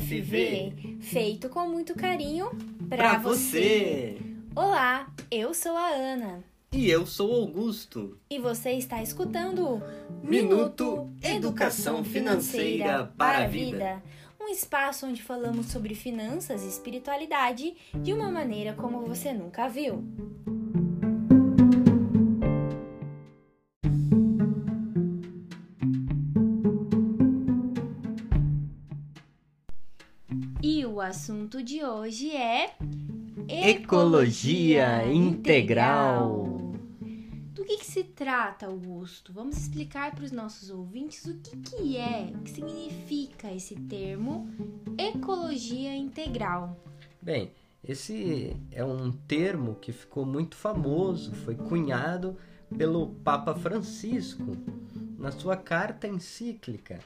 FV, feito com muito carinho Pra pra você. você. Olá, eu sou a Ana E eu sou Augusto. e você está escutando o Minuto Educação Financeira para a Vida. Um espaço onde falamos sobre finanças e espiritualidade de uma maneira como você nunca viu. O assunto de hoje é Ecologia integral. Do que, que se trata, Augusto? Vamos explicar para os nossos ouvintes o que, que é, o que significa esse termo ecologia integral. Bem, esse é um termo que ficou muito famoso, foi cunhado pelo Papa Francisco na sua carta encíclica,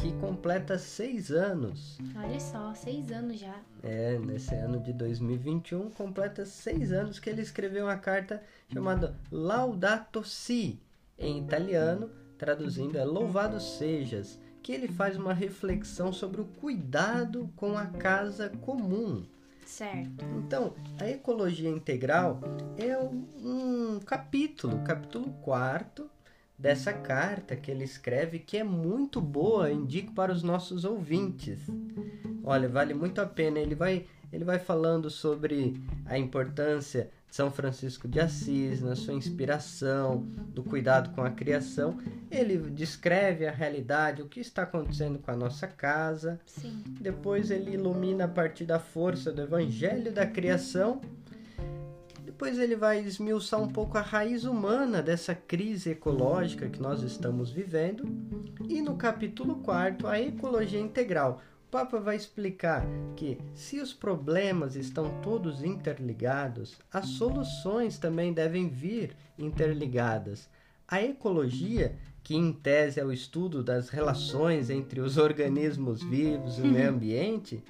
que completa seis anos. Olha só, seis anos já. É, nesse ano de 2021, completa seis anos que ele escreveu uma carta chamada Laudato Si, em italiano, traduzindo é Louvado Sejas, que ele faz uma reflexão sobre o cuidado com a casa comum. Certo. Então, a ecologia integral é um, um capítulo, capítulo quarto dessa carta que ele escreve, que é muito boa, indico para os nossos ouvintes. Olha, vale muito a pena. Ele vai, ele vai falando sobre a importância de São Francisco de Assis, na sua inspiração, do cuidado com a criação. Ele descreve a realidade, o que está acontecendo com a nossa casa. Sim. Depois ele ilumina a partir da força do evangelho da criação. Depois ele vai esmiuçar um pouco a raiz humana dessa crise ecológica que nós estamos vivendo. E no capítulo 4, a ecologia integral. O Papa vai explicar que se os problemas estão todos interligados, as soluções também devem vir interligadas. A ecologia, que em tese é o estudo das relações entre os organismos vivos e o meio ambiente,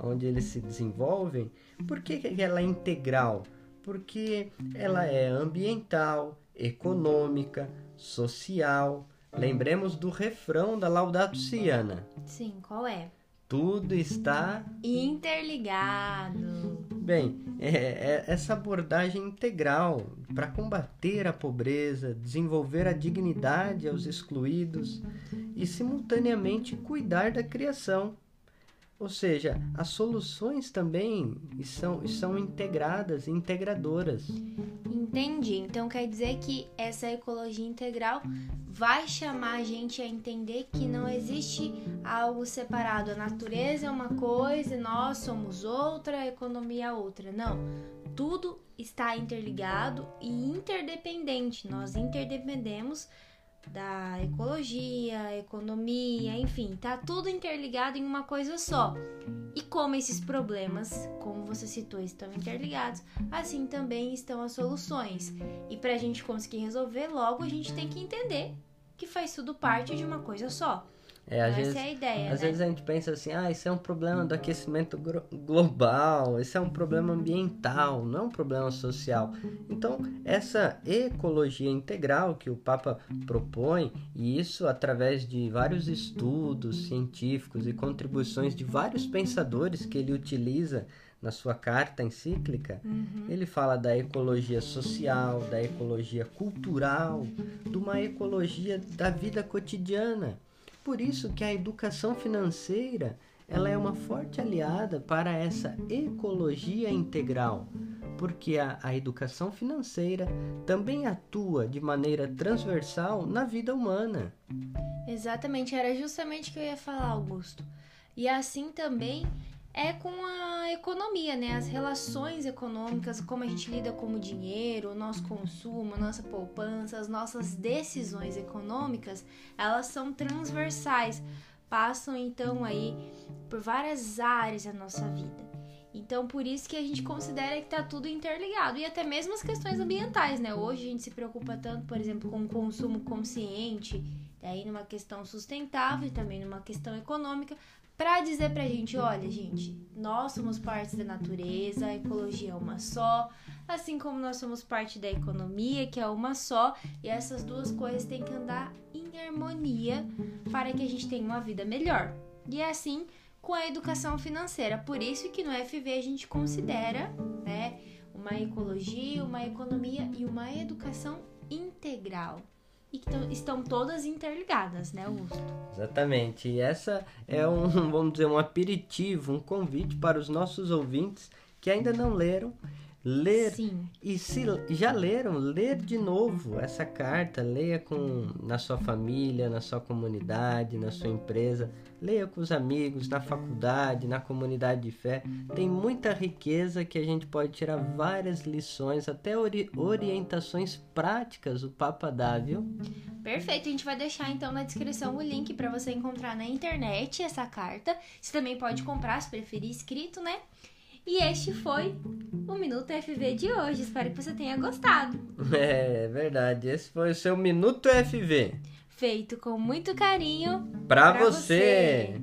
onde eles se desenvolvem, por que que ela é integral? Porque ela é ambiental, econômica, social. Lembremos do refrão da Laudato Si, Ana. Sim, qual é? Tudo está Interligado. Bem, é, é essa abordagem integral para combater a pobreza, desenvolver a dignidade aos excluídos e, simultaneamente, cuidar da criação. Ou seja, as soluções também são, são integradas, integradoras. Entendi. Então quer dizer que essa ecologia integral vai chamar a gente a entender que não existe algo separado. A natureza é uma coisa, nós somos outra, a economia é outra. Não. Tudo está interligado e interdependente. Nós interdependemos da ecologia, economia, enfim, tá tudo interligado em uma coisa só. E como esses problemas, como você citou, estão interligados, assim também estão as soluções. E pra gente conseguir resolver, logo a gente tem que entender que faz tudo parte de uma coisa só. É, às Essa vezes, é a ideia, às né? vezes a gente pensa assim, ah, isso é um problema do aquecimento global, isso é um problema ambiental, não é um problema social. Então, essa ecologia integral que o Papa propõe, e isso através de vários estudos científicos e contribuições de vários pensadores que ele utiliza na sua carta encíclica, Uhum. ele fala da ecologia social, da ecologia cultural, de uma ecologia da vida cotidiana. Por isso que a educação financeira ela é uma forte aliada para essa ecologia integral, porque a, a educação financeira também atua de maneira transversal na vida humana. Exatamente, era justamente o que eu ia falar, Augusto. E assim também é com a economia, né? As relações econômicas, como a gente lida com o dinheiro, o nosso consumo, nossa poupança, as nossas decisões econômicas, elas são transversais, passam então aí por várias áreas da nossa vida. Então, por isso que a gente considera que tá tudo interligado. E até mesmo as questões ambientais, né? Hoje a gente se preocupa tanto, por exemplo, com o consumo consciente, daí numa questão sustentável e também numa questão econômica, para dizer pra gente, olha, gente, nós somos parte da natureza, a ecologia é uma só, assim como nós somos parte da economia, que é uma só, e essas duas coisas têm que andar em harmonia para que a gente tenha uma vida melhor. E é assim com a educação financeira. Por isso que no FV a gente considera, né, uma ecologia, uma economia e uma educação integral. E que estão todas interligadas, né, Augusto? Exatamente. E essa é um, vamos dizer, um aperitivo, um convite para os nossos ouvintes que ainda não leram ler Sim. e se já leram, ler de novo essa carta, leia com na sua família, na sua comunidade, na sua empresa, leia com os amigos, na faculdade, na comunidade de fé. Tem muita riqueza que a gente pode tirar várias lições, até ori orientações práticas o Papa dá, viu? Perfeito, a gente vai deixar então na descrição o link para você encontrar na internet essa carta. Você também pode comprar se preferir escrito, né? E este foi o Minuto FV de hoje. Espero que você tenha gostado. É verdade. Esse foi o seu Minuto FV. Feito com muito carinho para você. você.